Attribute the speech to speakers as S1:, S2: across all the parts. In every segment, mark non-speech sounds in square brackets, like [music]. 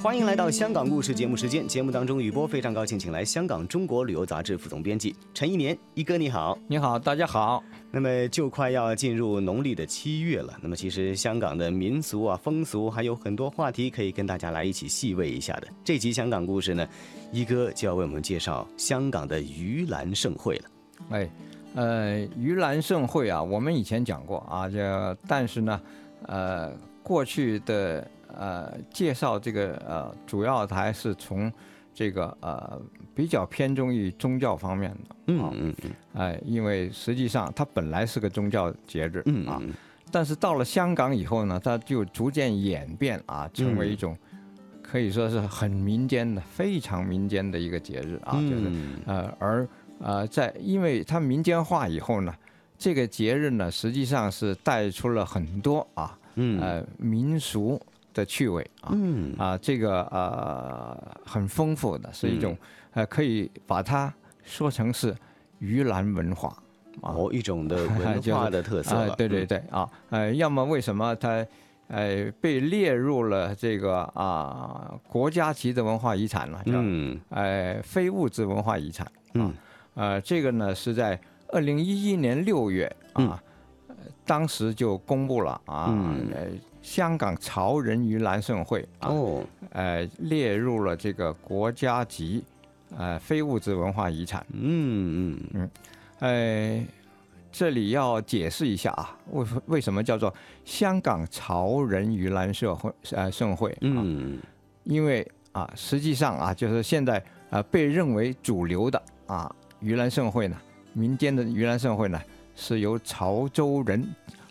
S1: 欢迎来到香港故事节目时间。节目当中，雨波非常高兴，请来香港中国旅游杂志副总编辑陈一年一哥，你好。
S2: 你好，大家好。
S1: 那么就快要进入农历的七月了，那么其实香港的民俗啊、风俗还有很多话题可以跟大家来一起细味一下的。这集香港故事呢，一哥就要为我们介绍香港的盂兰盛会了。
S2: 哎，呃，盂兰盛会啊，我们以前讲过啊，这但是呢，呃，过去的呃介绍这个呃，主要还是从这个呃比较偏重于宗教方面的。
S1: 嗯嗯嗯。
S2: 哎，因为实际上它本来是个宗教节日啊，
S1: 嗯。嗯
S2: 但是到了香港以后呢，它就逐渐演变啊，成为一种可以说是很民间的、非常民间的一个节日啊，就是
S1: 嗯
S2: 呃，而呃，在因为它民间化以后呢，这个节日呢，实际上是带出了很多啊，
S1: 嗯。
S2: 呃，民俗的趣味啊，
S1: 嗯
S2: 啊，这个呃很丰富的，是一种呃，可以把它说成是盂兰文化。啊
S1: 哦，一种的 [laughs] 文化的特色
S2: 对对对啊，呃，要么为什么它呃被列入了这个啊国家级的文化遗产呢？叫
S1: 嗯
S2: 呃非物质文化遗产。
S1: 嗯
S2: 呃，这个呢是在二零一一年六月啊，呃当时就公布了啊，
S1: 嗯
S2: 呃，香港潮人盂兰盛会啊，
S1: 哦，
S2: 呃，列入了这个国家级呃非物质文化遗产。
S1: 嗯嗯嗯
S2: 呃，这里要解释一下啊，为为什么叫做香港潮人盂兰社会呃盛会啊？
S1: 嗯
S2: 因为啊，实际上啊，就是现在啊被认为主流的啊盂兰盛会呢，民间的盂兰盛会呢，是由潮州人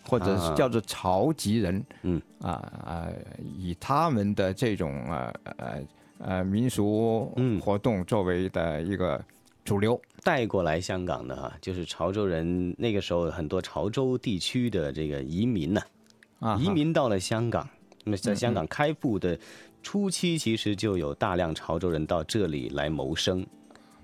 S2: 或者是
S1: 啊。
S2: 叫做潮籍人，
S1: 嗯。
S2: 啊啊，以他们的这种呃呃呃民俗
S1: 嗯。
S2: 活动作为的一个主流。
S1: 带过来香港的哈，就是潮州人那个时候很多潮州地区的这个移民呢、
S2: 啊，
S1: 移民到了香港。那么在香港开埠的初期，其实就有大量潮州人到这里来谋生，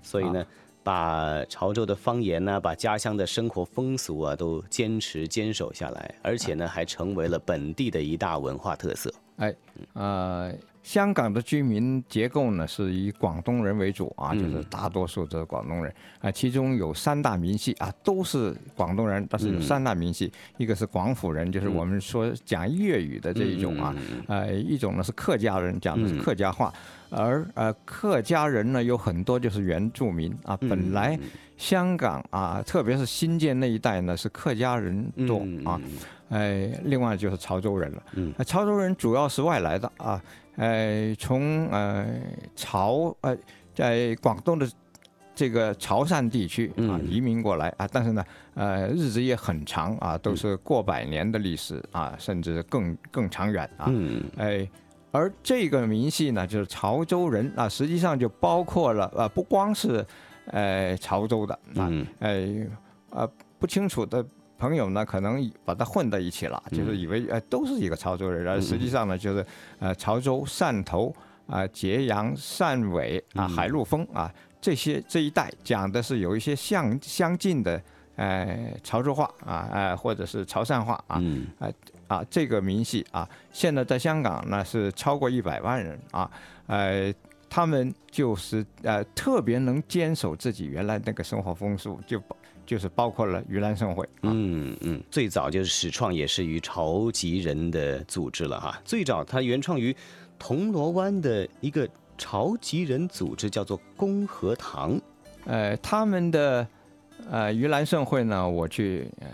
S1: 所以呢，把潮州的方言呢、把家乡的生活风俗啊，都坚持坚守下来，而且呢，还成为了本地的一大文化特色。
S2: 哎，呃，香港的居民结构呢是以广东人为主啊，就是大多数都是广东人啊、其中有三大民系啊，都是广东人，但是有三大民系，一个是广府人，就是我们说讲粤语的这一种啊，呃，一种呢是客家人，讲的是客家话，而呃客家人呢有很多就是原住民啊，本来香港啊，特别是新界那一带呢是客家人多
S1: 嗯。
S2: 啊。呃，另外就是潮州人了。
S1: 嗯。
S2: 呃潮州人主要是外来的啊，呃，从呃潮呃在广东的这个潮汕地区啊
S1: 嗯。
S2: 移民过来啊，但是呢，呃，日子也很长啊，都是过百年的历史啊，甚至更更长远啊。
S1: 嗯。
S2: 哎，而这个民系呢，就是潮州人啊，实际上就包括了呃，不光是呃潮州的啊，
S1: 嗯。
S2: 哎呃不清楚的朋友呢，可能把它混在一起了，就是以为呃都是一个潮州人，而实际上呢，就是呃潮州、汕头啊、揭阳、汕尾啊、海陆丰啊这些这一带讲的是有一些相相近的。呃，潮州话啊，呃，或者是潮汕话啊，
S1: 嗯
S2: 啊，这个民系啊，现在在香港呢是超过一百万人啊，呃，他们就是呃特别能坚守自己原来那个生活风俗，就包就是包括了盂兰盛会啊，
S1: 嗯嗯，最早就是始创也是于潮籍人的组织了哈。最早它原创于铜锣湾的一个潮籍人组织，叫做公和堂。
S2: 呃，他们的呃盂兰盛会呢，我去呃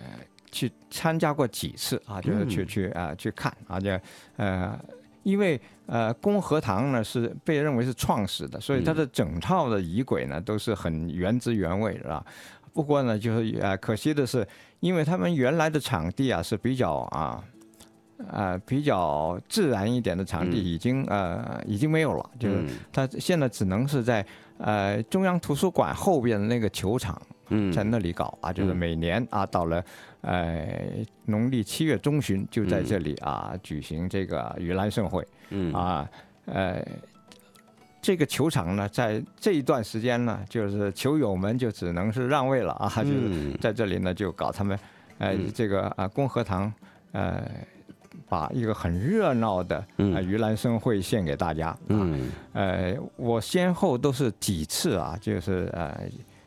S2: 去参加过几次啊，就是去、
S1: 嗯
S2: 去啊、去看啊，就呃。因为呃，公和堂呢是被认为是创始的，所以它的整套的仪轨呢都是很原汁原味的啊。不过呢，就是呃，可惜的是，因为他们原来的场地啊是比较啊呃比较自然一点的场地，已经呃已经没有了，就是
S1: 嗯。
S2: 它现在只能是在呃中央图书馆后边的那个球场
S1: 嗯。
S2: 在那里搞啊，就是
S1: 嗯。
S2: 每年啊到了呃农历七月中旬就在
S1: 嗯。
S2: 这里啊举行这个盂兰盛会
S1: 嗯。
S2: 啊，呃。这个球场呢，在这一段时间呢，就是球友们就只能是让位了啊，就是
S1: 嗯
S2: 在这里呢就搞他们，呃，
S1: 嗯。
S2: 这个啊共和堂，呃，把一个很热闹的
S1: 嗯。
S2: 啊盂兰盛会献给大家。啊，
S1: 嗯。
S2: 呃，我先后都是几次啊，就是呃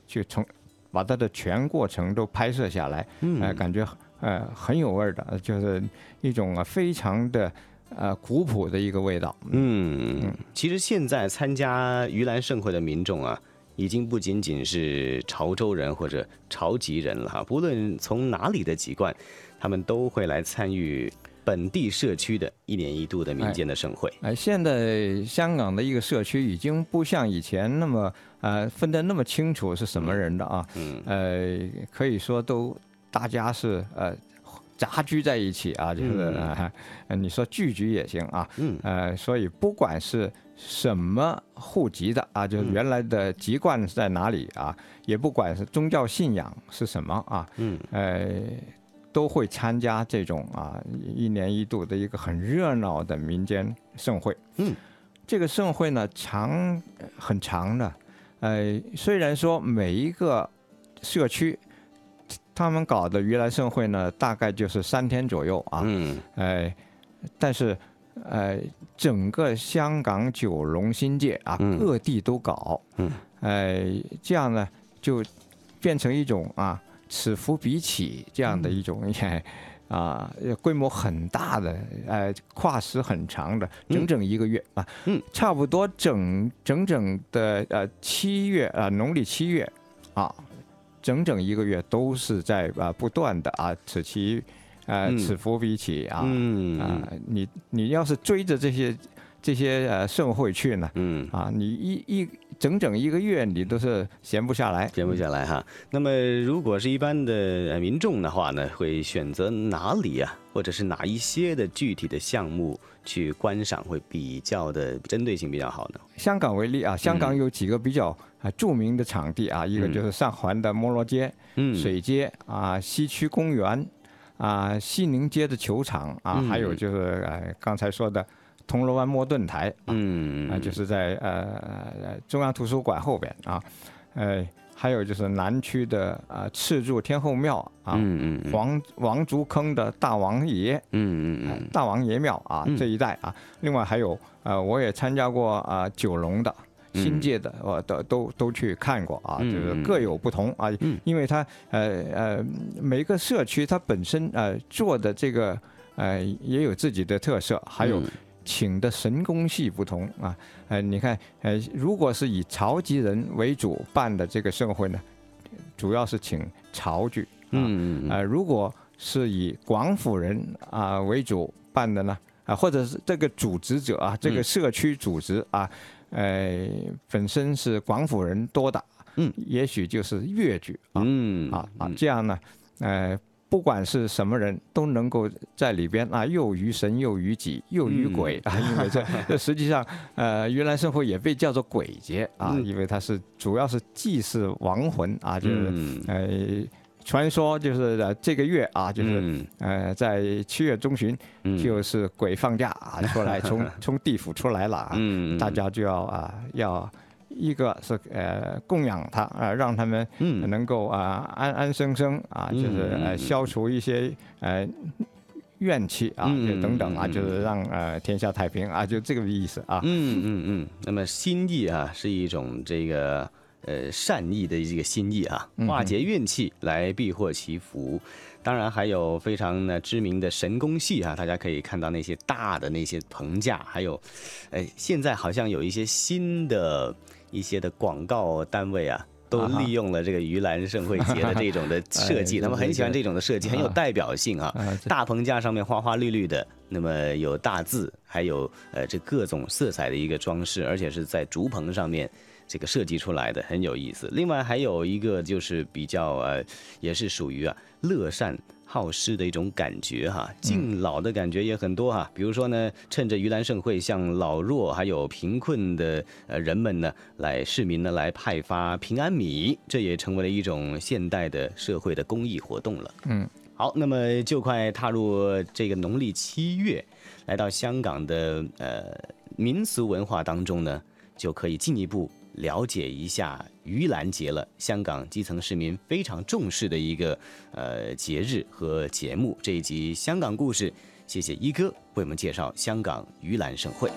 S2: 去从把它的全过程都拍摄下来，
S1: 嗯。
S2: 呃，感觉呃很有味儿的，就是一种啊非常的呃古朴的一个味道。
S1: 嗯，其实现在参加盂兰盛会的民众啊，已经不仅仅是潮州人或者潮籍人了哈，不论从哪里的籍贯，他们都会来参与本地社区的一年一度的民间的盛会。
S2: 哎，现在香港的一个社区已经不像以前那么呃分得那么清楚是什么人的啊，
S1: 嗯
S2: 呃，可以说都大家是呃杂居在一起啊，就是、
S1: 嗯
S2: 呃你说聚居也行啊，
S1: 嗯。
S2: 呃，所以不管是什么户籍的啊，就是原来的籍贯是在哪里啊，也不管是宗教信仰是什么啊，
S1: 嗯。
S2: 呃，都会参加这种啊一年一度的一个很热闹的民间盛会。
S1: 嗯，
S2: 这个盛会呢长呃很长的，呃，虽然说每一个社区他们搞的盂兰盛会呢，大概就是三天左右啊，
S1: 嗯。
S2: 呃，但是呃，整个香港九龙新界啊，
S1: 嗯。
S2: 各地都搞，
S1: 嗯，
S2: 呃，这样呢就变成一种啊此伏彼起这样的一种啊规模很大的，呃，跨时很长的，整整一个月啊，
S1: 嗯，
S2: 差不多整整整的呃七月啊，农历七月啊。整整一个月都是在啊不断的啊此起呃
S1: 嗯。
S2: 此伏彼起啊
S1: 嗯。
S2: 啊你你要是追着这些这些呃盛会去呢
S1: 嗯，
S2: 啊你一一整整一个月你都是闲不下来。
S1: 闲不下来哈。那么如果是一般的呃民众的话呢，会选择哪里啊，或者是哪一些的具体的项目去观赏，会比较的针对性比较好呢？
S2: 香港为例啊，香港有几个比较啊著名的场地啊，一个就是上环的摩罗街、
S1: 嗯，
S2: 水街啊，西区公园啊，西宁街的球场啊，
S1: 嗯
S2: 还有就是呃刚才说的铜锣湾摩顿台啊，
S1: 嗯。
S2: 啊，就是在呃呃中央图书馆后边啊，呃，还有就是南区的啊赤柱天后庙啊，
S1: 嗯嗯
S2: 王王竹坑的大王爷。嗯
S1: 嗯嗯。
S2: 大王爷庙啊
S1: 嗯。
S2: 这一带啊，另外还有呃，我也参加过啊九龙的。新界的我都都都去看过啊，
S1: 嗯
S2: 就是
S1: 嗯。
S2: 各有不同啊
S1: 嗯，
S2: 因为它呃呃每个社区它本身呃做的这个呃也有自己的特色，还有
S1: 嗯
S2: 请的神功戏不同啊，呃，你看，呃，如果是以曹籍人为主办的这个盛会呢，主要是请曹剧，啊，
S1: 嗯嗯
S2: 呃，如果是以广府人啊、为主办的呢，啊，或者是这个组织者啊，这个
S1: 嗯
S2: 社区组织啊，呃，本身是广府人多的，
S1: 嗯，
S2: 也许就是粤剧啊，
S1: 嗯
S2: 啊啊，这样呢，呃，不管是什么人都能够在里边啊，又于神又于己又于鬼、啊，因为这 [laughs] 这实际上呃，盂兰盛会也被叫做鬼节啊，
S1: 嗯
S2: 因为它是主要是祭祀亡魂啊，就是、
S1: 嗯
S2: 呃。传说就是呃这个月啊，就是、
S1: 嗯。
S2: 呃在七月中旬，
S1: 嗯。
S2: 就是鬼放假啊出来，从 [laughs] 从地府出来了啊，
S1: 嗯。
S2: 大家就要啊要一个是呃供养他啊、让他们
S1: 嗯。
S2: 能够啊安安生生啊，就是
S1: 嗯
S2: 呃消除一些呃怨气啊，
S1: 嗯
S2: 就等等啊，
S1: 嗯
S2: 就是让呃天下太平啊，就这个意思啊。
S1: 嗯嗯嗯，那么心意啊，是一种这个呃善意的一个心意啊，化解怨气来避祸祈福。当然还有非常呢知名的神功戏啊，大家可以看到那些大的那些棚架，还有，呃，现在好像有一些新的一些的广告单位啊。都利用了这个盂兰盛会节的这种的设计，[laughs]
S2: 哎
S1: 他们很喜欢
S2: 这
S1: 这种的设计，很有代表性啊。大棚架上面花花绿绿的，那么有大字，还有呃这各种色彩的一个装饰，而且是在竹棚上面这个设计出来的，很有意思。另外还有一个就是比较呃，也是属于啊乐善好施的一种感觉哈，敬老的感觉也很多哈。比如说呢，趁着盂兰盛会，向老弱还有贫困的呃人们呢，来市民呢来派发平安米，这也成为了一种现代的社会的公益活动了。
S2: 嗯，
S1: 好，那么就快踏入这个农历七月，来到香港的呃民俗文化当中呢，就可以进一步了解一下盂兰节了。香港基层市民非常重视的一个呃节日和节目。这一集香港故事，谢谢一哥为我们介绍香港盂兰盛会。